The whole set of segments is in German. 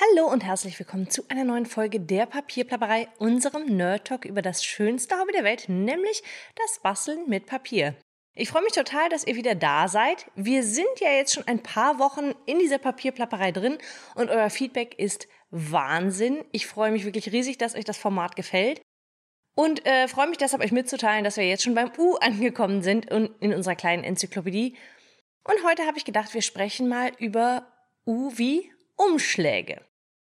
Hallo und herzlich willkommen zu einer neuen Folge der Papierplapperei, unserem Nerd Talk über das schönste Hobby der Welt, nämlich das Basteln mit Papier. Ich freue mich total, dass ihr wieder da seid. Wir sind ja jetzt schon ein paar Wochen in dieser Papierplapperei drin und euer Feedback ist Wahnsinn. Ich freue mich wirklich riesig, dass euch das Format gefällt. Und äh, freue mich deshalb, euch mitzuteilen, dass wir jetzt schon beim U angekommen sind und in unserer kleinen Enzyklopädie. Und heute habe ich gedacht, wir sprechen mal über U wie Umschläge.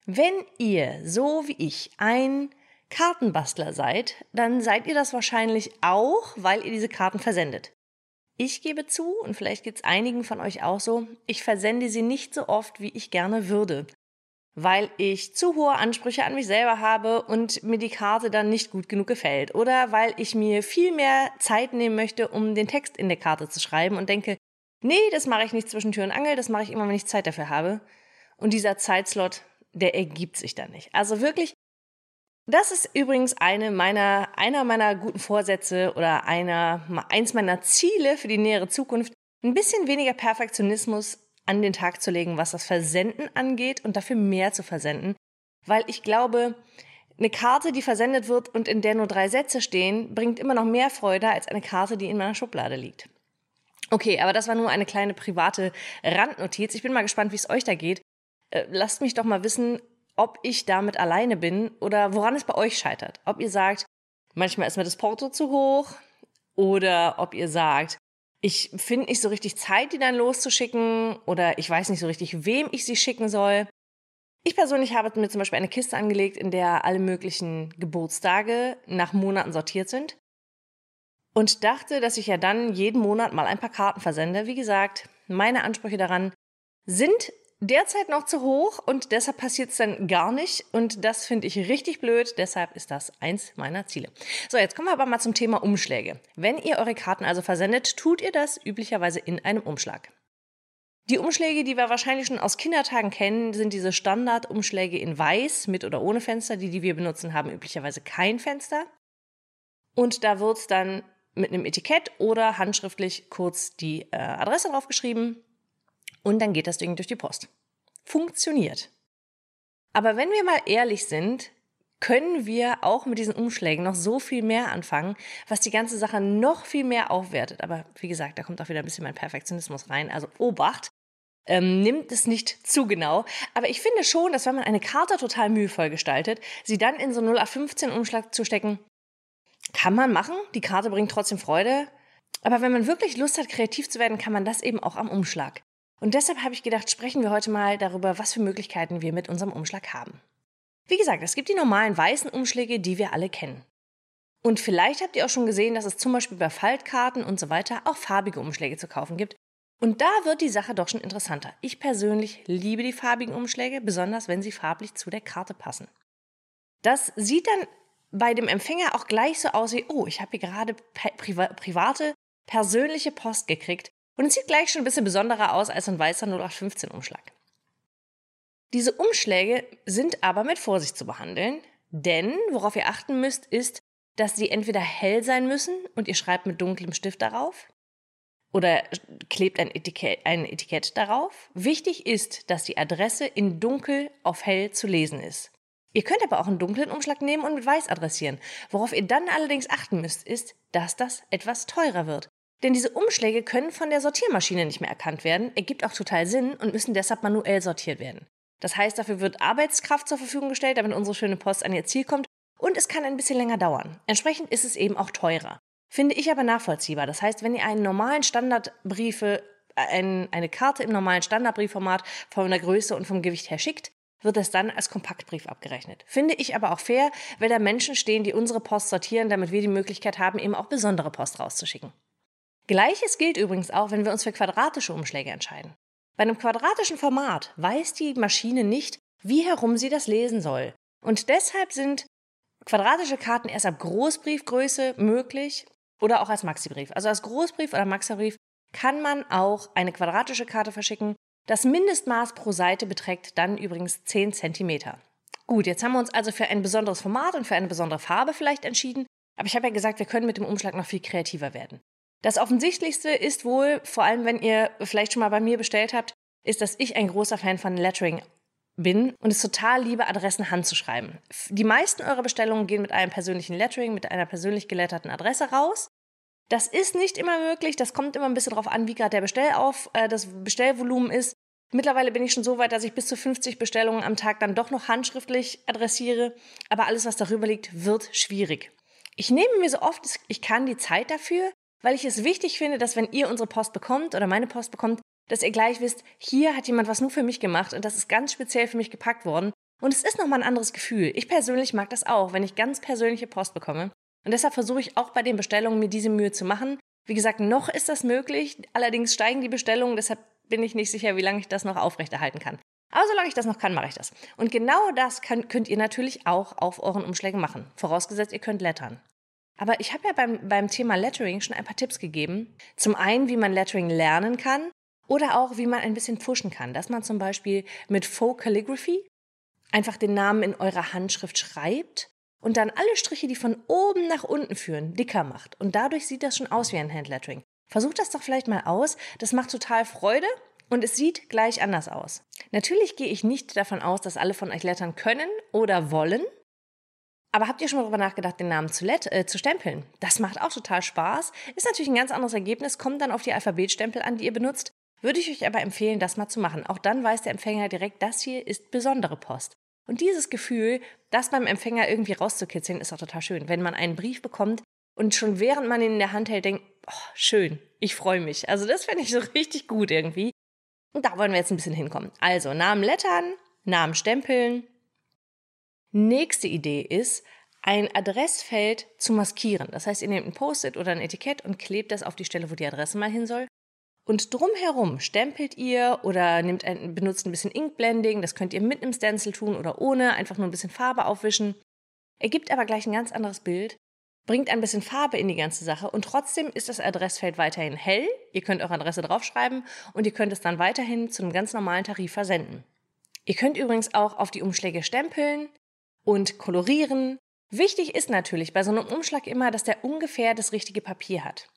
Wenn ihr, so wie ich, ein Kartenbastler seid, dann seid ihr das wahrscheinlich auch, weil ihr diese Karten versendet. Ich gebe zu, und vielleicht geht es einigen von euch auch so, ich versende sie nicht so oft, wie ich gerne würde, weil ich zu hohe Ansprüche an mich selber habe und mir die Karte dann nicht gut genug gefällt oder weil ich mir viel mehr Zeit nehmen möchte, um den Text in der Karte zu schreiben und denke, nee, das mache ich nicht zwischen Tür und Angel, das mache ich immer, wenn ich Zeit dafür habe. Und dieser Zeitslot, der ergibt sich dann nicht. Also wirklich, das ist übrigens eine meiner, einer meiner guten Vorsätze oder einer, eins meiner Ziele für die nähere Zukunft, ein bisschen weniger Perfektionismus an den Tag zu legen, was das Versenden angeht und dafür mehr zu versenden. Weil ich glaube, eine Karte, die versendet wird und in der nur drei Sätze stehen, bringt immer noch mehr Freude als eine Karte, die in meiner Schublade liegt. Okay, aber das war nur eine kleine private Randnotiz. Ich bin mal gespannt, wie es euch da geht. Äh, lasst mich doch mal wissen, ob ich damit alleine bin oder woran es bei euch scheitert. Ob ihr sagt, manchmal ist mir das Porto zu hoch oder ob ihr sagt, ich finde nicht so richtig Zeit, die dann loszuschicken oder ich weiß nicht so richtig, wem ich sie schicken soll. Ich persönlich habe mir zum Beispiel eine Kiste angelegt, in der alle möglichen Geburtstage nach Monaten sortiert sind und dachte, dass ich ja dann jeden Monat mal ein paar Karten versende. Wie gesagt, meine Ansprüche daran sind derzeit noch zu hoch und deshalb passiert es dann gar nicht. Und das finde ich richtig blöd. Deshalb ist das eins meiner Ziele. So, jetzt kommen wir aber mal zum Thema Umschläge. Wenn ihr eure Karten also versendet, tut ihr das üblicherweise in einem Umschlag. Die Umschläge, die wir wahrscheinlich schon aus Kindertagen kennen, sind diese Standardumschläge in weiß, mit oder ohne Fenster. Die, die wir benutzen, haben üblicherweise kein Fenster. Und da wird dann mit einem Etikett oder handschriftlich kurz die äh, Adresse draufgeschrieben und dann geht das Ding durch die Post. Funktioniert. Aber wenn wir mal ehrlich sind, können wir auch mit diesen Umschlägen noch so viel mehr anfangen, was die ganze Sache noch viel mehr aufwertet. Aber wie gesagt, da kommt auch wieder ein bisschen mein Perfektionismus rein. Also Obacht, ähm, nimmt es nicht zu genau. Aber ich finde schon, dass wenn man eine Karte total mühevoll gestaltet, sie dann in so 0 a 15 Umschlag zu stecken, kann man machen. Die Karte bringt trotzdem Freude. Aber wenn man wirklich Lust hat, kreativ zu werden, kann man das eben auch am Umschlag. Und deshalb habe ich gedacht, sprechen wir heute mal darüber, was für Möglichkeiten wir mit unserem Umschlag haben. Wie gesagt, es gibt die normalen weißen Umschläge, die wir alle kennen. Und vielleicht habt ihr auch schon gesehen, dass es zum Beispiel bei Faltkarten und so weiter auch farbige Umschläge zu kaufen gibt. Und da wird die Sache doch schon interessanter. Ich persönlich liebe die farbigen Umschläge, besonders wenn sie farblich zu der Karte passen. Das sieht dann bei dem Empfänger auch gleich so aus wie, oh, ich habe hier gerade private, persönliche Post gekriegt und es sieht gleich schon ein bisschen besonderer aus als ein weißer 0815-Umschlag. Diese Umschläge sind aber mit Vorsicht zu behandeln, denn worauf ihr achten müsst, ist, dass sie entweder hell sein müssen und ihr schreibt mit dunklem Stift darauf oder klebt ein Etikett, ein Etikett darauf. Wichtig ist, dass die Adresse in dunkel auf hell zu lesen ist. Ihr könnt aber auch einen dunklen Umschlag nehmen und mit weiß adressieren. Worauf ihr dann allerdings achten müsst, ist, dass das etwas teurer wird. Denn diese Umschläge können von der Sortiermaschine nicht mehr erkannt werden, ergibt auch total Sinn und müssen deshalb manuell sortiert werden. Das heißt, dafür wird Arbeitskraft zur Verfügung gestellt, damit unsere schöne Post an ihr Ziel kommt und es kann ein bisschen länger dauern. Entsprechend ist es eben auch teurer. Finde ich aber nachvollziehbar. Das heißt, wenn ihr einen normalen Standardbriefe, ein, eine Karte im normalen Standardbriefformat von der Größe und vom Gewicht her schickt, wird es dann als Kompaktbrief abgerechnet. Finde ich aber auch fair, weil da Menschen stehen, die unsere Post sortieren, damit wir die Möglichkeit haben, eben auch besondere Post rauszuschicken. Gleiches gilt übrigens auch, wenn wir uns für quadratische Umschläge entscheiden. Bei einem quadratischen Format weiß die Maschine nicht, wie herum sie das lesen soll. Und deshalb sind quadratische Karten erst ab Großbriefgröße möglich oder auch als Maxibrief. Also als Großbrief oder Maxibrief kann man auch eine quadratische Karte verschicken. Das Mindestmaß pro Seite beträgt dann übrigens 10 cm. Gut, jetzt haben wir uns also für ein besonderes Format und für eine besondere Farbe vielleicht entschieden. Aber ich habe ja gesagt, wir können mit dem Umschlag noch viel kreativer werden. Das Offensichtlichste ist wohl, vor allem wenn ihr vielleicht schon mal bei mir bestellt habt, ist, dass ich ein großer Fan von Lettering bin und es total liebe, Adressen handzuschreiben. Die meisten eurer Bestellungen gehen mit einem persönlichen Lettering, mit einer persönlich geletterten Adresse raus. Das ist nicht immer möglich. Das kommt immer ein bisschen darauf an, wie gerade der Bestellauf, äh, das Bestellvolumen ist. Mittlerweile bin ich schon so weit, dass ich bis zu 50 Bestellungen am Tag dann doch noch handschriftlich adressiere. Aber alles, was darüber liegt, wird schwierig. Ich nehme mir so oft ich kann die Zeit dafür, weil ich es wichtig finde, dass wenn ihr unsere Post bekommt oder meine Post bekommt, dass ihr gleich wisst, hier hat jemand was nur für mich gemacht und das ist ganz speziell für mich gepackt worden. Und es ist nochmal ein anderes Gefühl. Ich persönlich mag das auch, wenn ich ganz persönliche Post bekomme. Und deshalb versuche ich auch bei den Bestellungen mir diese Mühe zu machen. Wie gesagt, noch ist das möglich. Allerdings steigen die Bestellungen, deshalb bin ich nicht sicher, wie lange ich das noch aufrechterhalten kann. Aber solange ich das noch kann, mache ich das. Und genau das könnt ihr natürlich auch auf euren Umschlägen machen. Vorausgesetzt, ihr könnt lettern. Aber ich habe ja beim, beim Thema Lettering schon ein paar Tipps gegeben. Zum einen, wie man Lettering lernen kann oder auch, wie man ein bisschen pushen kann. Dass man zum Beispiel mit Faux Calligraphy einfach den Namen in eurer Handschrift schreibt und dann alle Striche, die von oben nach unten führen, dicker macht. Und dadurch sieht das schon aus wie ein Handlettering. Versucht das doch vielleicht mal aus. Das macht total Freude und es sieht gleich anders aus. Natürlich gehe ich nicht davon aus, dass alle von euch lettern können oder wollen. Aber habt ihr schon mal darüber nachgedacht, den Namen zu, äh, zu stempeln? Das macht auch total Spaß. Ist natürlich ein ganz anderes Ergebnis, kommt dann auf die Alphabetstempel an, die ihr benutzt. Würde ich euch aber empfehlen, das mal zu machen. Auch dann weiß der Empfänger direkt, das hier ist besondere Post. Und dieses Gefühl, das beim Empfänger irgendwie rauszukitzeln, ist auch total schön. Wenn man einen Brief bekommt und schon während man ihn in der Hand hält, denkt, oh, schön, ich freue mich. Also das finde ich so richtig gut irgendwie. Und da wollen wir jetzt ein bisschen hinkommen. Also Namen lettern, Namen stempeln. Nächste Idee ist, ein Adressfeld zu maskieren. Das heißt, ihr nehmt ein Post-it oder ein Etikett und klebt das auf die Stelle, wo die Adresse mal hin soll. Und drumherum stempelt ihr oder nehmt ein, benutzt ein bisschen Inkblending. Das könnt ihr mit einem Stencil tun oder ohne, einfach nur ein bisschen Farbe aufwischen. Ergibt aber gleich ein ganz anderes Bild, bringt ein bisschen Farbe in die ganze Sache und trotzdem ist das Adressfeld weiterhin hell. Ihr könnt eure Adresse draufschreiben und ihr könnt es dann weiterhin zu einem ganz normalen Tarif versenden. Ihr könnt übrigens auch auf die Umschläge stempeln und kolorieren. Wichtig ist natürlich bei so einem Umschlag immer, dass der ungefähr das richtige Papier hat.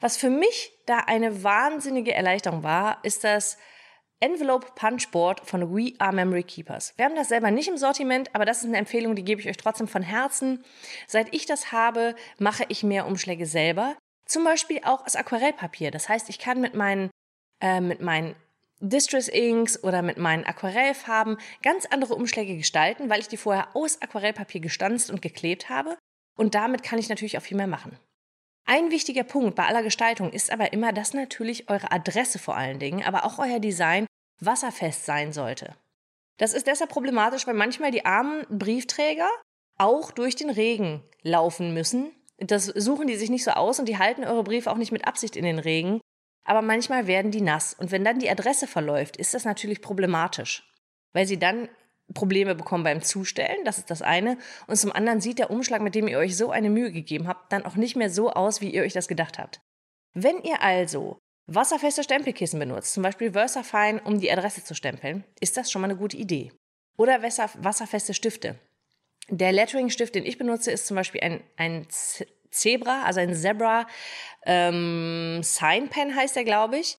Was für mich da eine wahnsinnige Erleichterung war, ist das Envelope Punch Board von We Are Memory Keepers. Wir haben das selber nicht im Sortiment, aber das ist eine Empfehlung, die gebe ich euch trotzdem von Herzen. Seit ich das habe, mache ich mehr Umschläge selber. Zum Beispiel auch aus Aquarellpapier. Das heißt, ich kann mit meinen, äh, mit meinen Distress Inks oder mit meinen Aquarellfarben ganz andere Umschläge gestalten, weil ich die vorher aus Aquarellpapier gestanzt und geklebt habe. Und damit kann ich natürlich auch viel mehr machen. Ein wichtiger Punkt bei aller Gestaltung ist aber immer, dass natürlich eure Adresse vor allen Dingen, aber auch euer Design wasserfest sein sollte. Das ist deshalb problematisch, weil manchmal die armen Briefträger auch durch den Regen laufen müssen. Das suchen die sich nicht so aus und die halten eure Briefe auch nicht mit Absicht in den Regen. Aber manchmal werden die nass. Und wenn dann die Adresse verläuft, ist das natürlich problematisch, weil sie dann Probleme bekommen beim Zustellen, das ist das eine. Und zum anderen sieht der Umschlag, mit dem ihr euch so eine Mühe gegeben habt, dann auch nicht mehr so aus, wie ihr euch das gedacht habt. Wenn ihr also wasserfeste Stempelkissen benutzt, zum Beispiel VersaFine, um die Adresse zu stempeln, ist das schon mal eine gute Idee. Oder wasserfeste Stifte. Der Lettering-Stift, den ich benutze, ist zum Beispiel ein, ein Zebra, also ein Zebra ähm, Sign Pen heißt der, glaube ich.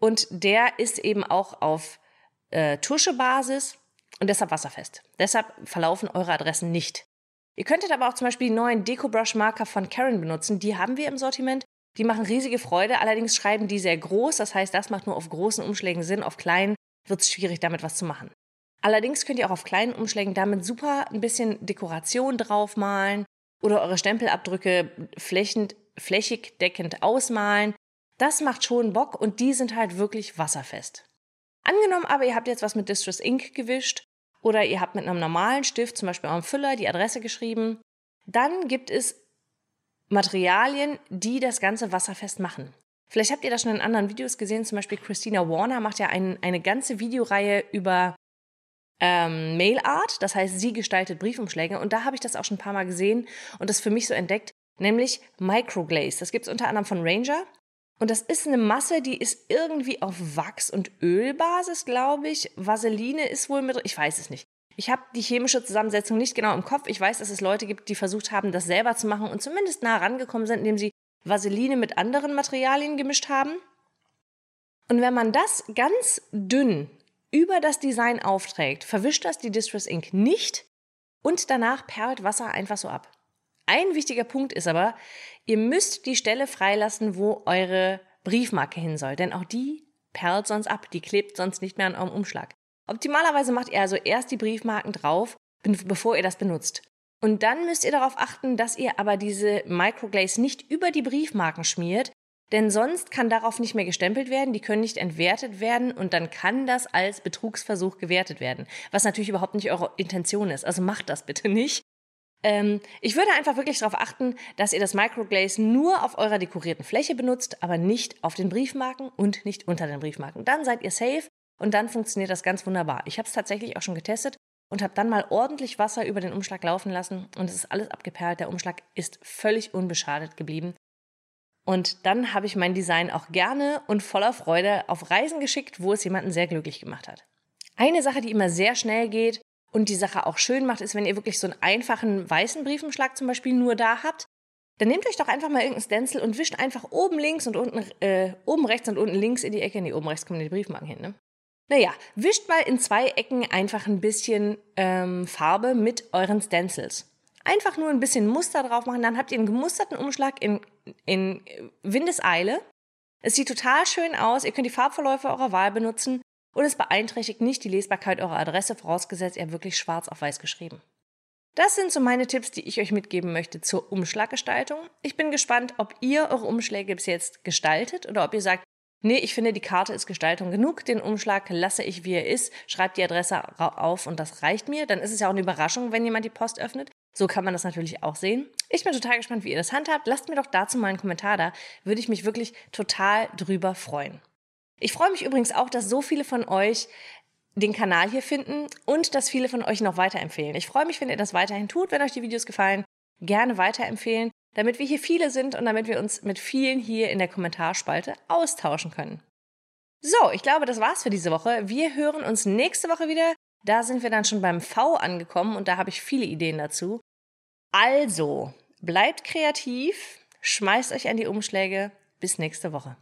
Und der ist eben auch auf äh, Tuschebasis und deshalb wasserfest. Deshalb verlaufen eure Adressen nicht. Ihr könntet aber auch zum Beispiel die neuen Deco-Brush-Marker von Karen benutzen. Die haben wir im Sortiment. Die machen riesige Freude, allerdings schreiben die sehr groß. Das heißt, das macht nur auf großen Umschlägen Sinn. Auf kleinen wird es schwierig, damit was zu machen. Allerdings könnt ihr auch auf kleinen Umschlägen damit super ein bisschen Dekoration draufmalen oder eure Stempelabdrücke flächend, flächig deckend ausmalen. Das macht schon Bock und die sind halt wirklich wasserfest. Angenommen aber, ihr habt jetzt was mit Distress Ink gewischt oder ihr habt mit einem normalen Stift, zum Beispiel eurem Füller, die Adresse geschrieben, dann gibt es Materialien, die das Ganze wasserfest machen. Vielleicht habt ihr das schon in anderen Videos gesehen, zum Beispiel Christina Warner macht ja ein, eine ganze Videoreihe über ähm, Mail Art, das heißt, sie gestaltet Briefumschläge und da habe ich das auch schon ein paar Mal gesehen und das für mich so entdeckt, nämlich Microglaze. Das gibt es unter anderem von Ranger und das ist eine Masse, die ist irgendwie auf Wachs- und Ölbasis, glaube ich. Vaseline ist wohl mit, ich weiß es nicht. Ich habe die chemische Zusammensetzung nicht genau im Kopf. Ich weiß, dass es Leute gibt, die versucht haben, das selber zu machen und zumindest nah rangekommen sind, indem sie Vaseline mit anderen Materialien gemischt haben. Und wenn man das ganz dünn über das Design aufträgt, verwischt das die Distress Ink nicht und danach perlt Wasser einfach so ab. Ein wichtiger Punkt ist aber, ihr müsst die Stelle freilassen, wo eure Briefmarke hin soll, denn auch die perlt sonst ab, die klebt sonst nicht mehr an eurem Umschlag. Optimalerweise macht ihr also erst die Briefmarken drauf, bevor ihr das benutzt. Und dann müsst ihr darauf achten, dass ihr aber diese Microglaze nicht über die Briefmarken schmiert, denn sonst kann darauf nicht mehr gestempelt werden, die können nicht entwertet werden und dann kann das als Betrugsversuch gewertet werden, was natürlich überhaupt nicht eure Intention ist. Also macht das bitte nicht. Ähm, ich würde einfach wirklich darauf achten, dass ihr das Microglaze nur auf eurer dekorierten Fläche benutzt, aber nicht auf den Briefmarken und nicht unter den Briefmarken. Dann seid ihr safe und dann funktioniert das ganz wunderbar. Ich habe es tatsächlich auch schon getestet und habe dann mal ordentlich Wasser über den Umschlag laufen lassen und es ist alles abgeperlt. Der Umschlag ist völlig unbeschadet geblieben. Und dann habe ich mein Design auch gerne und voller Freude auf Reisen geschickt, wo es jemanden sehr glücklich gemacht hat. Eine Sache, die immer sehr schnell geht und die Sache auch schön macht, ist, wenn ihr wirklich so einen einfachen weißen Briefumschlag zum Beispiel nur da habt, dann nehmt euch doch einfach mal irgendein Stencil und wischt einfach oben links und unten, äh, oben rechts und unten links in die Ecke. Nee, oben rechts kommen die Briefmarken hin, ne? Naja, wischt mal in zwei Ecken einfach ein bisschen ähm, Farbe mit euren Stencils. Einfach nur ein bisschen Muster drauf machen, dann habt ihr einen gemusterten Umschlag in, in Windeseile. Es sieht total schön aus, ihr könnt die Farbverläufe eurer Wahl benutzen und es beeinträchtigt nicht die Lesbarkeit eurer Adresse, vorausgesetzt ihr wirklich schwarz auf weiß geschrieben. Das sind so meine Tipps, die ich euch mitgeben möchte zur Umschlaggestaltung. Ich bin gespannt, ob ihr eure Umschläge bis jetzt gestaltet oder ob ihr sagt, nee, ich finde, die Karte ist Gestaltung genug, den Umschlag lasse ich, wie er ist, schreibt die Adresse auf und das reicht mir. Dann ist es ja auch eine Überraschung, wenn jemand die Post öffnet. So kann man das natürlich auch sehen. Ich bin total gespannt, wie ihr das handhabt. Lasst mir doch dazu mal einen Kommentar da. Würde ich mich wirklich total drüber freuen. Ich freue mich übrigens auch, dass so viele von euch den Kanal hier finden und dass viele von euch noch weiterempfehlen. Ich freue mich, wenn ihr das weiterhin tut, wenn euch die Videos gefallen. Gerne weiterempfehlen, damit wir hier viele sind und damit wir uns mit vielen hier in der Kommentarspalte austauschen können. So, ich glaube, das war's für diese Woche. Wir hören uns nächste Woche wieder. Da sind wir dann schon beim V angekommen und da habe ich viele Ideen dazu. Also, bleibt kreativ, schmeißt euch an die Umschläge. Bis nächste Woche.